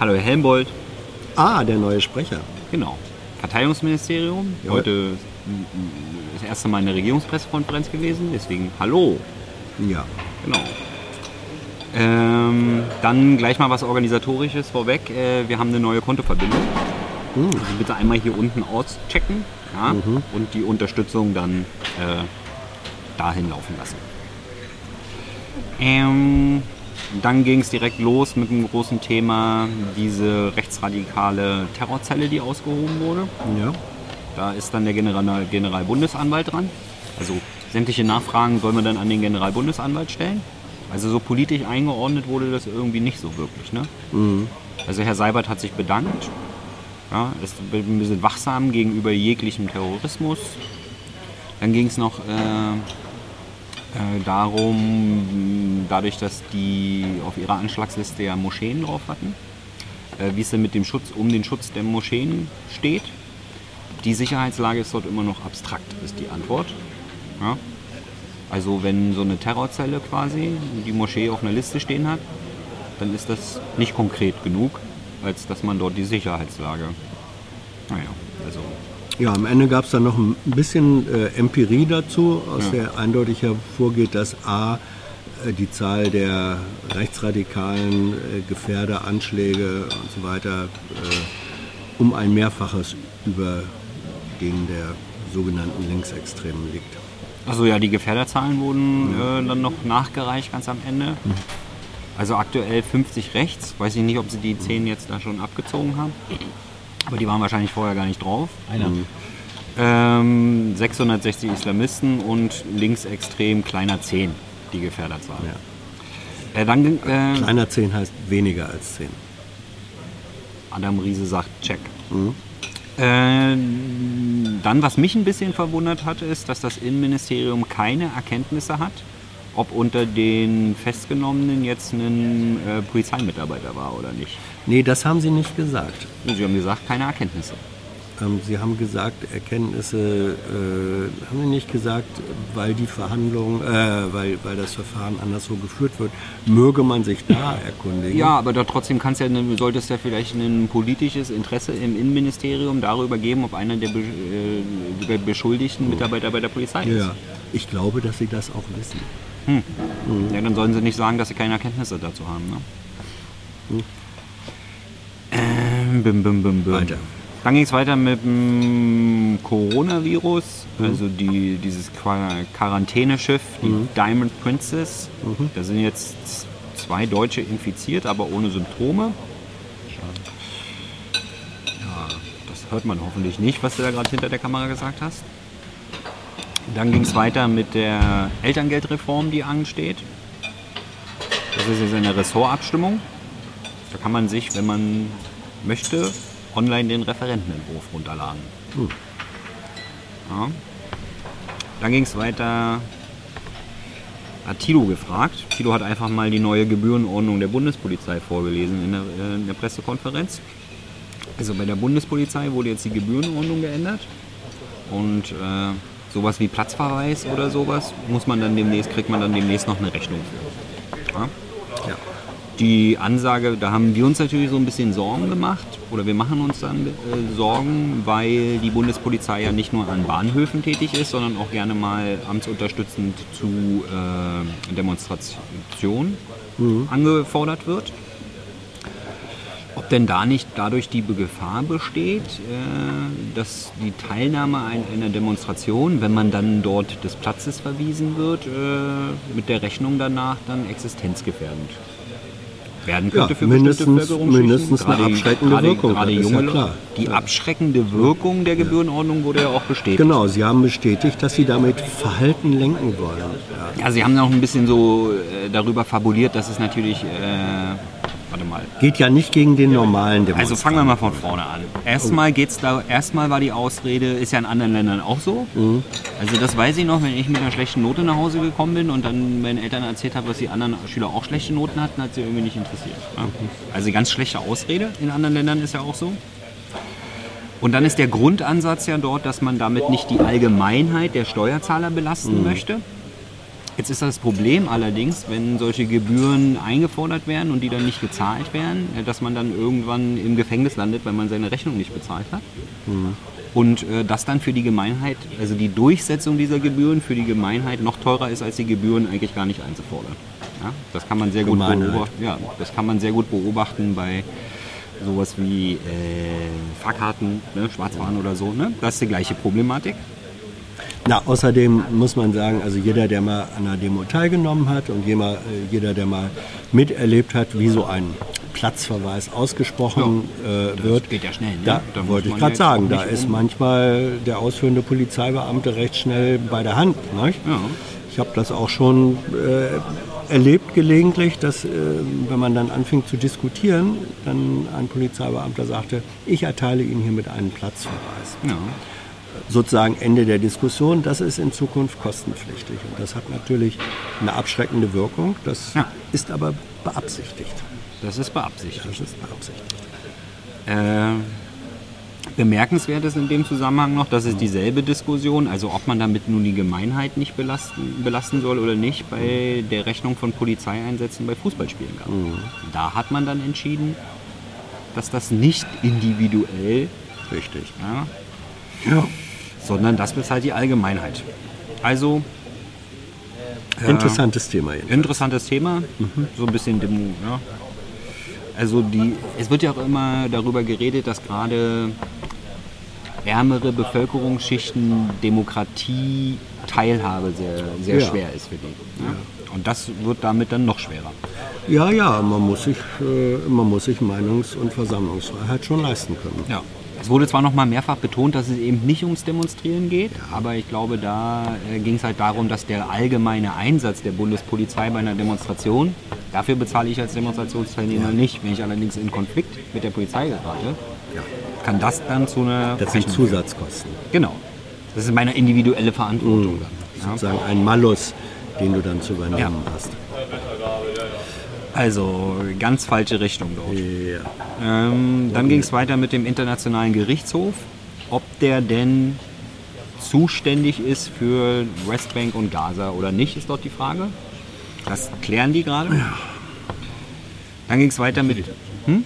Hallo Herr Helmbold. Ah, der neue Sprecher. Genau. Verteidigungsministerium. Ja. Heute mm, das erste Mal eine Regierungspressekonferenz gewesen, deswegen hallo. Ja. Genau. Ähm, dann gleich mal was Organisatorisches vorweg. Äh, wir haben eine neue Kontoverbindung. Also bitte einmal hier unten auschecken ja, und die Unterstützung dann äh, dahin laufen lassen. Ähm, dann ging es direkt los mit dem großen Thema, diese rechtsradikale Terrorzelle, die ausgehoben wurde. Ja. Da ist dann der General, Generalbundesanwalt dran. Also sämtliche Nachfragen soll man dann an den Generalbundesanwalt stellen. Also so politisch eingeordnet wurde das irgendwie nicht so wirklich. Ne? Also Herr Seibert hat sich bedankt. Ja, ist ein bisschen wachsam gegenüber jeglichem Terrorismus. Dann ging es noch äh, äh, darum, dadurch, dass die auf ihrer Anschlagsliste ja Moscheen drauf hatten, äh, wie es denn mit dem Schutz um den Schutz der Moscheen steht. Die Sicherheitslage ist dort immer noch abstrakt, ist die Antwort. Ja? Also wenn so eine Terrorzelle quasi die Moschee auf einer Liste stehen hat, dann ist das nicht konkret genug, als dass man dort die Sicherheitslage. Naja, Ja, am Ende gab es dann noch ein bisschen äh, Empirie dazu, aus Ja. der eindeutig hervorgeht, dass A, äh, die Zahl der rechtsradikalen äh, Gefährder, Anschläge und so weiter äh, um ein Mehrfaches über den der sogenannten Linksextremen liegt. Also ja, die Gefährderzahlen wurden äh, dann noch nachgereicht ganz am Ende. Also aktuell 50 rechts. Weiß ich nicht, ob sie die 10 jetzt da schon abgezogen haben. Aber die waren wahrscheinlich vorher gar nicht drauf. Einer. Ähm, 660 Islamisten und linksextrem kleiner 10, die Gefährderzahl. Äh, dann äh, Kleiner 10 heißt weniger als 10. Adam Riese sagt Check. Äh, dann, was mich ein bisschen verwundert hat, ist, dass das Innenministerium keine Erkenntnisse hat, ob unter den Festgenommenen jetzt ein äh, Polizeimitarbeiter war oder nicht. Nee, das haben sie nicht gesagt. Sie haben gesagt, keine Erkenntnisse. Ähm, Sie haben gesagt, Erkenntnisse, äh, haben Sie nicht gesagt, weil die Verhandlung, äh, weil, weil das Verfahren anderswo geführt wird, möge man sich da erkundigen? Ja, aber da trotzdem kann's ja, eine- sollte es ja vielleicht ein politisches Interesse im Innenministerium darüber geben, ob einer der, be äh, der beschuldigten Mitarbeiter bei der Polizei ist. Ja, ich glaube, dass Sie das auch wissen. Ja, dann sollen sie nicht sagen, dass sie keine Erkenntnisse dazu haben. Ne? Ähm, bim, bim, bim, bim. Weiter. Dann ging es weiter mit dem Coronavirus, also die, dieses Qua- Quarantäneschiff, die Diamond Princess. Da sind jetzt zwei Deutsche infiziert, aber ohne Symptome. Ja, das hört man hoffentlich nicht, was du da gerade hinter der Kamera gesagt hast. Dann ging es weiter mit der Elterngeldreform, die ansteht. Das ist jetzt eine Ressortabstimmung. Da kann man sich, wenn man möchte, online den Referentenentwurf runterladen. Ja. Dann ging es weiter. Hat Tilo gefragt. Tilo hat einfach mal die neue Gebührenordnung der Bundespolizei vorgelesen in der, äh, in der Pressekonferenz. Also bei der Bundespolizei wurde jetzt die Gebührenordnung geändert. Und äh, sowas wie Platzverweis oder sowas muss man dann demnächst, kriegt man dann demnächst noch eine Rechnung für. Ja? Ja. Die Ansage, da haben wir uns natürlich so ein bisschen Sorgen gemacht oder wir machen uns dann äh, Sorgen, weil die Bundespolizei ja nicht nur an Bahnhöfen tätig ist, sondern auch gerne mal amtsunterstützend zu äh, Demonstrationen angefordert wird. Ob denn da nicht dadurch die Gefahr besteht, äh, dass die Teilnahme an einer Demonstration, wenn man dann dort des Platzes verwiesen wird, äh, mit der Rechnung danach dann existenzgefährdend werden könnte Ja, für mindestens- mindestens eine abschreckende gerade, Wirkung, Gerade junge ja klar. Die abschreckende Wirkung der Gebührenordnung wurde ja auch bestätigt. Genau, Sie haben bestätigt, dass Sie damit Verhalten lenken wollen. Ja. Ja, sie haben noch ein bisschen so äh, darüber fabuliert, dass es natürlich, äh, warte mal, Geht ja nicht gegen den normalen Also Demonstranten. fangen wir mal von vorne an. Erstmal geht's da, erstmal war die Ausrede, ist ja in anderen Ländern auch so. Also das weiß ich noch, wenn ich mit einer schlechten Note nach Hause gekommen bin und dann meinen Eltern erzählt habe, dass die anderen Schüler auch schlechte Noten hatten, hat sie irgendwie nicht interessiert. Also ganz schlechte Ausrede in anderen Ländern ist ja auch so. Und dann ist der Grundansatz ja dort, dass man damit nicht die Allgemeinheit der Steuerzahler belasten möchte. Jetzt ist das Problem allerdings, wenn solche Gebühren eingefordert werden und die dann nicht gezahlt werden, äh, dass man dann irgendwann im Gefängnis landet, weil man seine Rechnung nicht bezahlt hat. Mhm. Und äh, das dann für die Gemeinheit, also die Durchsetzung dieser Gebühren für die Gemeinheit noch teurer ist, als die Gebühren eigentlich gar nicht einzufordern. Ja, das kann man sehr gut beobachten. Ja, das kann man sehr gut beobachten bei sowas wie äh, Fahrkarten, ne, Schwarzfahren oder so. Ne? Das ist die gleiche Problematik. Na, außerdem muss man sagen, also jeder, der mal an einer Demo teilgenommen hat und jeder, äh, jeder der mal miterlebt hat, wie so ein Platzverweis ausgesprochen ja, äh, wird. geht ja schnell. Ne? Da, da wollte ich gerade sagen, da ist um manchmal der ausführende Polizeibeamte recht schnell bei der Hand. Ja. Ich habe das auch schon äh, erlebt gelegentlich, dass äh, wenn man dann anfing zu diskutieren, dann ein Polizeibeamter sagte, ich erteile Ihnen hiermit einen Platzverweis. Ja sozusagen Ende der Diskussion. Das ist in Zukunft kostenpflichtig. Und das hat natürlich eine abschreckende Wirkung. Das ja. ist aber beabsichtigt. Das ist beabsichtigt. Das ist beabsichtigt. Äh, bemerkenswert ist in dem Zusammenhang noch, dass es dieselbe Diskussion, also ob man damit nun die Gemeinheit nicht belasten, belasten soll oder nicht, bei der Rechnung von Polizeieinsätzen bei Fußballspielen gab. Mhm. Da hat man dann entschieden, dass das nicht individuell Richtig. Ja, ja sondern das bezahlt die Allgemeinheit. Also äh, interessantes Thema. Jedenfalls. Interessantes Thema, mhm. so ein bisschen Demo. Ja. Also die, es wird ja auch immer darüber geredet, dass gerade ärmere Bevölkerungsschichten Demokratie Teilhabe sehr, sehr ja. schwer ist für die. Ja. Und das wird damit dann noch schwerer. Ja, ja, man muss sich, äh, man muss sich Meinungs- und Versammlungsfreiheit schon leisten können. Ja. Es wurde zwar noch mal mehrfach betont, dass es eben nicht ums Demonstrieren geht, aber ich glaube, da äh, ging es halt darum, dass der allgemeine Einsatz der Bundespolizei bei einer Demonstration, dafür bezahle ich als Demonstrationsteilnehmer ja. nicht. Wenn ich allerdings in Konflikt mit der Polizei gerate, ja. kann das dann zu einer... Das sind Zusatzkosten. Genau. Das ist meine individuelle Verantwortung. Mhm. Dann, Sozusagen ein Malus, den du dann zu übernehmen hast. Also ganz falsche Richtung dort. Ja. Ähm, dann ging es weiter mit dem Internationalen Gerichtshof. Ob der denn zuständig ist für Westbank und Gaza oder nicht, ist dort die Frage. Das klären die gerade. Ja. Dann ging es weiter mit. Hm?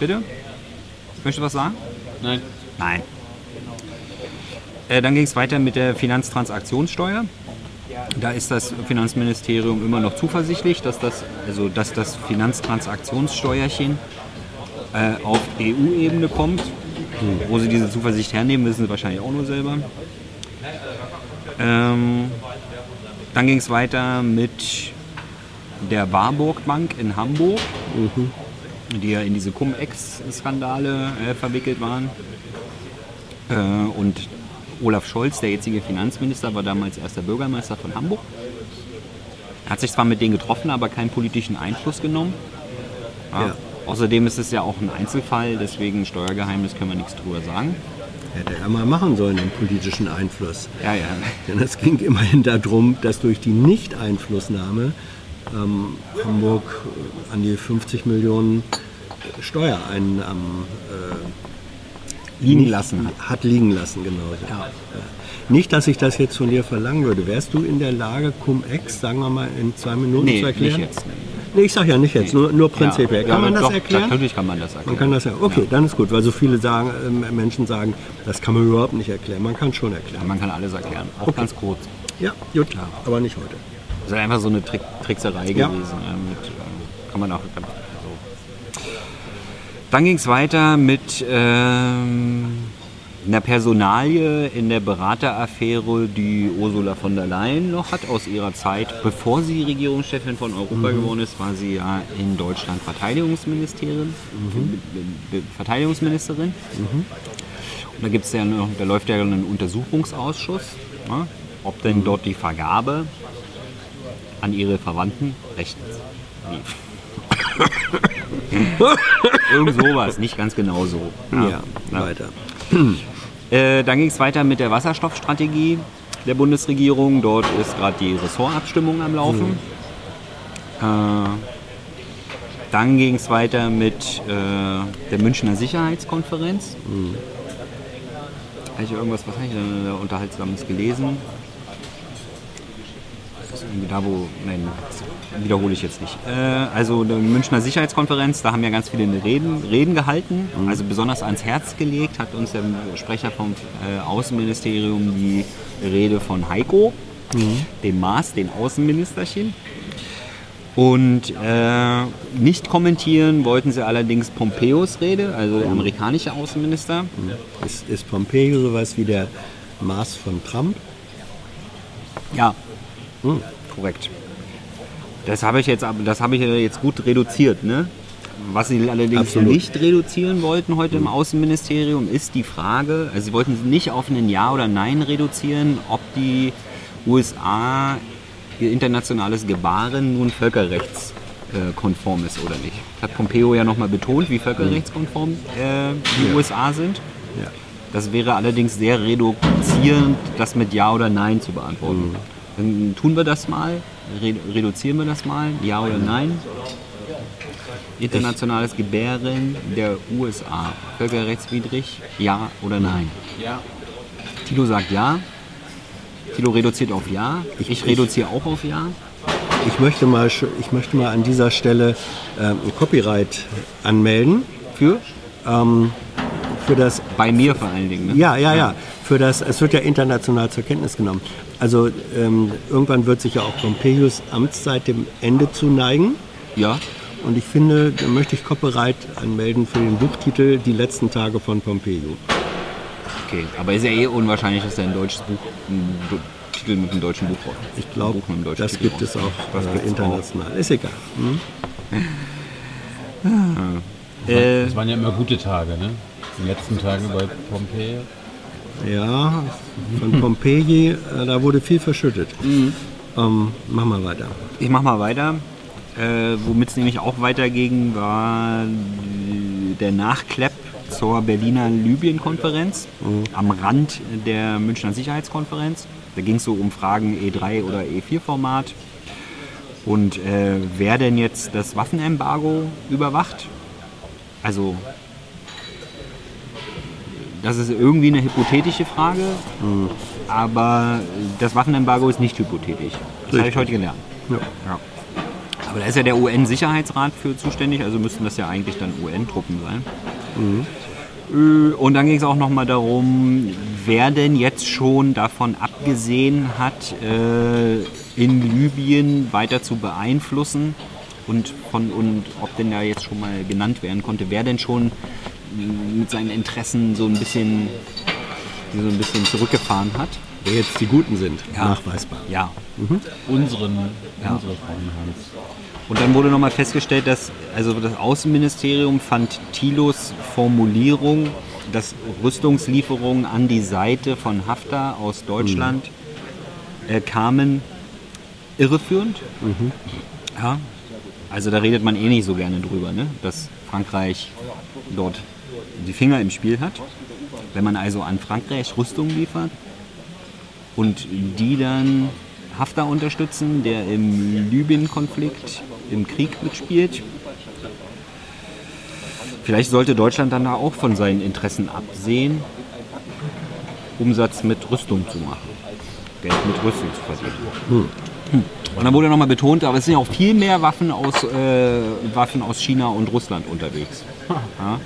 Bitte? Möchtest du was sagen? Nein. Nein. Äh, dann ging es weiter mit der Finanztransaktionssteuer. Da ist das Finanzministerium immer noch zuversichtlich, dass das, also dass das Finanztransaktionssteuerchen äh, auf EU-Ebene kommt. Hm. Wo sie diese Zuversicht hernehmen, wissen sie wahrscheinlich auch nur selber. Ähm, dann ging es weiter mit der Warburg Bank in Hamburg, mhm. die ja in diese Cum-Ex-Skandale äh, verwickelt waren. Äh, und Olaf Scholz, der jetzige Finanzminister, war damals erster Bürgermeister von Hamburg. Er hat sich zwar mit denen getroffen, aber keinen politischen Einfluss genommen. Ja. Ja. Außerdem ist es ja auch ein Einzelfall, deswegen Steuergeheimnis können wir nichts drüber sagen. Hätte er mal machen sollen, den politischen Einfluss. Ja, ja. Denn es ging immerhin darum, dass durch die Nicht-Einflussnahme ähm, Hamburg an die 50 Millionen Steuereinnahmen äh, liegen lassen hat. Hat liegen lassen, genau. Ja. Ja. Nicht, dass ich das jetzt von dir verlangen würde. Wärst du in der Lage, Cum-Ex, sagen wir mal, in zwei Minuten nee, zu erklären? Nicht jetzt. Nee, ich sage ja nicht jetzt, nee. nur, nur prinzipiell. Ja, kann man das doch, erklären? Natürlich kann man das erklären. Man kann das ja. Okay, dann ist gut, weil so viele sagen, äh, Menschen sagen, das kann man überhaupt nicht erklären. Man kann schon erklären. man kann alles erklären, auch okay. ganz kurz. Ja, gut, aber nicht heute. Das ist einfach so eine Trick Trickserei gewesen. Mit, äh, kann man auch dann ging es weiter mit ähm, einer Personalie in der Berateraffäre, die Ursula von der Leyen noch hat aus ihrer Zeit. Bevor sie Regierungschefin von Europa mhm. geworden ist, war sie ja in Deutschland Verteidigungsministerin. Mhm. Verteidigungsministerin. Mhm. Und da gibt's ja noch, da läuft ja ein Untersuchungsausschuss, ja, ob denn dort die Vergabe an ihre Verwandten rechtens lief. Irgend sowas, nicht ganz genau so. Ja, ja. weiter. Äh, dann ging es weiter mit der Wasserstoffstrategie der Bundesregierung. Dort ist gerade die Ressortabstimmung am Laufen. Mhm. Äh, dann ging es weiter mit äh, der Münchner Sicherheitskonferenz. Mhm. Habe ich irgendwas, was habe ich denn Unterhaltsames gelesen? da wo, nein, das wiederhole ich jetzt nicht. Äh, also die Münchner Sicherheitskonferenz, da haben wir ganz viele Reden, Reden gehalten, also besonders ans Herz gelegt, hat uns der Sprecher vom äh, Außenministerium die Rede von Heiko, dem Maas, den Außenministerchen. Und äh, nicht kommentieren wollten sie allerdings Pompeos Rede, also der amerikanische Außenminister. Ist, ist Pompeo sowas wie der Maß von Trump? Ja, korrekt. Das habe ich jetzt, aber- das habe ich ja jetzt gut reduziert, ne? Was sie allerdings Absolut. nicht reduzieren wollten heute im Außenministerium, ist die Frage, also sie wollten nicht auf ein Ja oder Nein reduzieren, ob die USA ihr internationales Gebaren nun völkerrechtskonform ist oder nicht. Hat Pompeo ja nochmal betont, wie völkerrechtskonform äh, die USA sind. Ja. Das wäre allerdings sehr reduzierend, das mit Ja oder Nein zu beantworten. Dann tun wir das mal, reduzieren wir das mal, Ja oder Nein. Internationales Gebären der USA, völkerrechtswidrig, Ja oder Nein. Ja. Tilo sagt Ja. Tilo reduziert auf Ja. Ich, Ich- reduziere auch auf Ja. Ich möchte mal, ich möchte mal an dieser Stelle ähm, ein Copyright anmelden Für? ähm, für das Bei mir vor allen Dingen. Ne? Ja, ja, ja. Für das, es wird ja international zur Kenntnis genommen. Also ähm, irgendwann wird sich ja auch Pompeius Amtszeit dem Ende zuneigen. Ja. Und ich finde, da möchte ich Copyright anmelden für den Buchtitel Die letzten Tage von Pompeo. Okay. Aber ist ja eh unwahrscheinlich, dass er ein deutsches Buch, ein Titel mit einem deutschen Buch braucht. Ich glaube, das Titel gibt es auch Das äh, international. Ist egal. Hm? Äh, Das waren ja immer gute Tage, ne? Die letzten Tage bei Pompeji. Ja, von Pompeji, äh, da wurde viel verschüttet. Mhm. Ähm, mach mal weiter. Ich mach mal weiter. Äh, Womit es nämlich auch weiterging, war der Nachklepp zur Berliner Libyen-Konferenz am Rand der Münchner Sicherheitskonferenz. Da ging es so um Fragen E3 oder E4-Format. Und äh, wer denn jetzt das Waffenembargo überwacht? Also, das ist irgendwie eine hypothetische Frage, aber das Waffenembargo ist nicht hypothetisch. Das habe ich Richtig. heute gelernt. Ja. Ja. Aber da ist ja der UN-Sicherheitsrat für zuständig, also müssten das ja eigentlich dann UN-Truppen sein. Äh, Und dann ging es auch nochmal darum, wer denn jetzt schon davon abgesehen hat, äh, in Libyen weiter zu beeinflussen und, von, und ob denn da jetzt schon mal genannt werden konnte, wer denn schon mit seinen Interessen so ein bisschen, die so ein bisschen zurückgefahren hat. Wer jetzt die Guten sind, Ja. nachweisbar. Ja, Unseren, Ja. unsere Frauen Hans. Und dann wurde nochmal festgestellt, dass also das Außenministerium fand Thilos Formulierung, dass Rüstungslieferungen an die Seite von Haftar aus Deutschland äh, kamen, irreführend. Ja. Also da redet man eh nicht so gerne drüber, ne? dass Frankreich dort die Finger im Spiel hat. Wenn man also an Frankreich Rüstung liefert und die dann Haftar unterstützen, der im Libyen-Konflikt im Krieg mitspielt. Vielleicht sollte Deutschland dann da auch von seinen Interessen absehen, Umsatz mit Rüstung zu machen, Geld mit Rüstung zu verdienen. Hm. Und dann wurde nochmal betont, aber es sind ja auch viel mehr Waffen aus, äh, Waffen aus China und Russland unterwegs. Ja?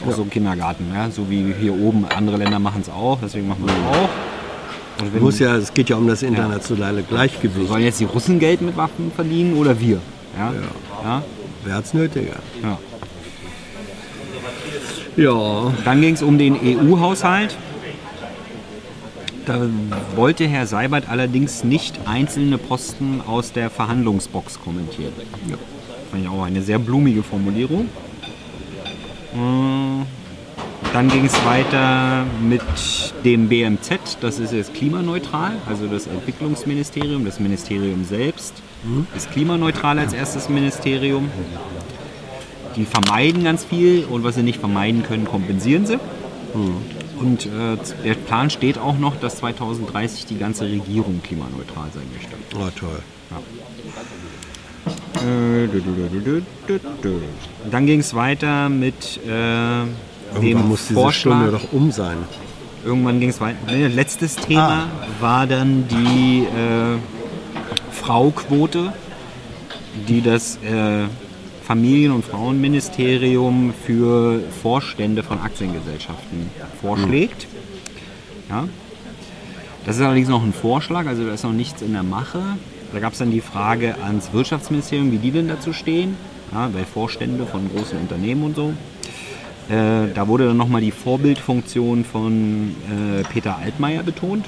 Ist auch so ein Kindergarten, ja? so wie hier oben. Andere Länder machen es auch, deswegen machen wir es auch. Wenn, Muss ja, es geht ja um das internationale Gleichgewicht. Sollen jetzt die Russen Geld mit Waffen verdienen oder wir? Ja? Ja. Wer hat's nötiger? ja. Ja, Dann ging es um den EU-Haushalt. Da wollte Herr Seibert allerdings nicht einzelne Posten aus der Verhandlungsbox kommentieren. Ja. Fand ich auch eine sehr blumige Formulierung. Äh, Dann ging es weiter mit dem BMZ, das ist jetzt klimaneutral, also das Entwicklungsministerium, das Ministerium selbst ist klimaneutral als erstes Ministerium. Die vermeiden ganz viel und was sie nicht vermeiden können, kompensieren sie. Und äh, der Plan steht auch noch, dass 2030 die ganze Regierung klimaneutral sein möchte. oh, toll. Äh, Dann ging es weiter mit äh, Irgendwann dem muss diese Vorschlag. Stunde doch um sein. Irgendwann ging es weiter. Letztes Thema Ah. war dann die äh, Frauquote, die das äh, Familien- und Frauenministerium für Vorstände von Aktiengesellschaften vorschlägt. Ja. Das ist allerdings noch ein Vorschlag, also da ist noch nichts in der Mache. Da gab es dann die Frage ans Wirtschaftsministerium, wie die denn dazu stehen, ja, bei Vorstände von großen Unternehmen und so. Äh, da wurde dann nochmal die Vorbildfunktion von äh, Peter Altmaier betont.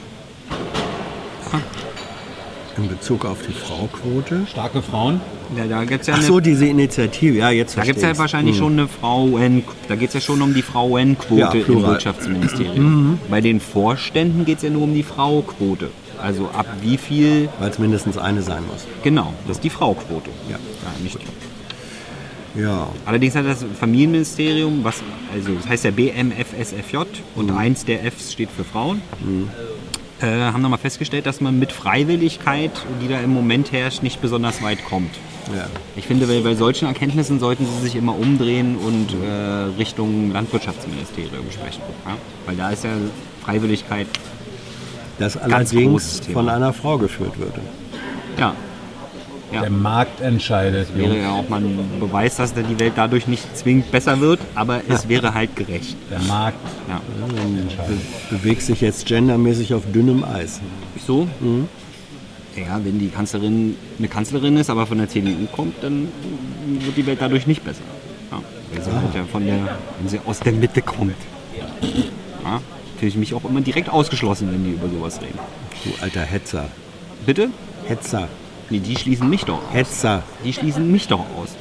In Bezug auf die Frauquote. Starke Frauen? Ja, da gibt es ja Ach eine so, diese Initiative, ja, jetzt Da gibt es ja wahrscheinlich schon eine Frauen, da geht es ja schon um die Frauenquote Ja, im. Wirtschaftsministerium. Bei den Vorständen geht es ja nur um die Frauquote. Also ab wie viel, Weil es mindestens eine sein muss. genau, das ist die Frauquote. Ja. Ja, nicht, Ja, allerdings hat das Familienministerium, was, also das heißt ja BMFSFJ und eins der Fs steht für Frauen, äh, haben nochmal festgestellt, dass man mit Freiwilligkeit, die da im Moment herrscht, nicht besonders weit kommt. ja. Ich finde, bei, bei solchen Erkenntnissen sollten Sie sich immer umdrehen und äh, Richtung Landwirtschaftsministerium sprechen. Ja? Weil da ist ja Freiwilligkeit, Das allerdings von einer Frau geführt würde. ja, Der Markt entscheidet. wäre Jungs. ja auch mal ein Beweis, dass da die Welt dadurch nicht zwingend besser wird, aber es wäre halt gerecht. Der Markt Ja. entscheidet. Bewegt sich jetzt gendermäßig auf dünnem Eis. So? Ja, wenn die Kanzlerin eine Kanzlerin ist, aber von der CDU kommt, dann wird die Welt dadurch nicht besser. Ja, weil sie halt ja von der, wenn sie aus der Mitte kommt. Ja, fühle ich mich auch immer direkt ausgeschlossen, wenn die über sowas reden. Du alter Hetzer. Bitte? Hetzer. Nee, die schließen mich doch aus. Hetzer. Die schließen mich doch aus.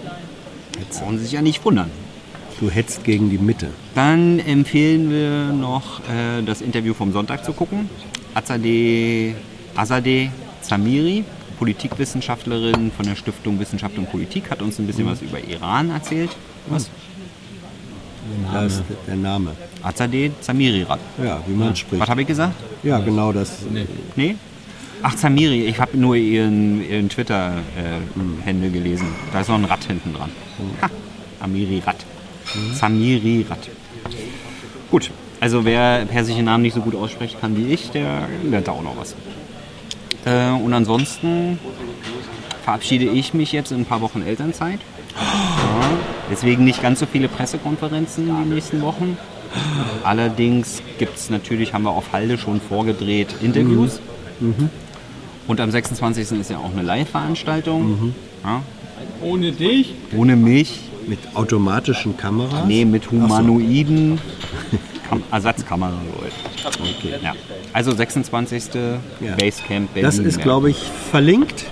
Brauchen Sie sich ja nicht wundern. Du hetzt gegen die Mitte. Dann empfehlen wir noch äh, das Interview vom Sonntag zu gucken. Azadeh, Azadeh Zamiri, Politikwissenschaftlerin von der Stiftung Wissenschaft und Politik, hat uns ein bisschen was über Iran erzählt. Was? Das ist der Name. Azadeh Zamiri. Ja, wie man spricht. Was habe ich gesagt? Ja, genau das. Nee? Ach, Zamiri, ich habe nur ihren, ihren Twitter-Händel gelesen. Da ist noch ein Rad hinten dran. Ha, Amiri Rad. Zamiri Rad. Gut, also wer persische Namen nicht so gut ausspricht kann wie ich, der lernt da auch noch was. Äh, und ansonsten verabschiede ich mich jetzt in ein paar Wochen Elternzeit. Ja, deswegen nicht ganz so viele Pressekonferenzen in den nächsten Wochen. Allerdings gibt es natürlich, haben wir auf Halde schon vorgedreht, Interviews. Und am 26. ist ja auch eine Live-Veranstaltung. Ja, Ohne dich? ohne mich, Mit automatischen Kameras. nee, mit humanoiden Kam Ersatzkameras. Okay. Ja. Also 26. Ja. Basecamp Berlin. Das ist, glaube ich, verlinkt,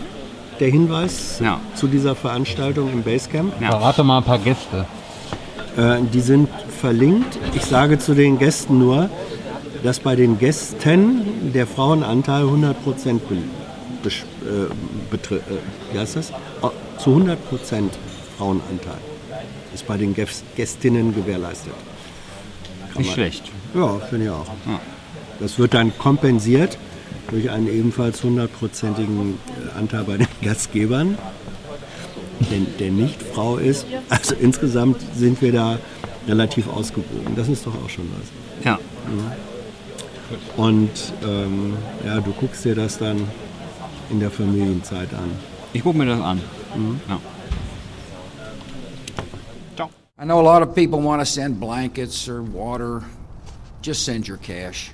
der Hinweis Ja. zu dieser Veranstaltung im Basecamp. Ja. Verrate mal ein paar Gäste. Äh, die sind verlinkt. Ich sage zu den Gästen nur, dass bei den Gästen der Frauenanteil 100% be, äh, betri- äh, wie heißt das? Zu 100% Frauenanteil ist bei den Gäst- Gästinnen gewährleistet. Kann Nicht man- schlecht. Ja, finde ich auch. Ja. Das wird dann kompensiert durch einen ebenfalls hundertprozentigen äh, Anteil bei den Gastgebern, der, der nicht Frau ist. Also insgesamt sind wir da relativ ausgewogen. Das ist doch auch schon was. Ja. Und ähm, ja, du guckst dir das dann in der Familienzeit an. Ich gucke mir das an. Ja. Ciao. I know a lot of people want to send blankets or water. Just send your cash.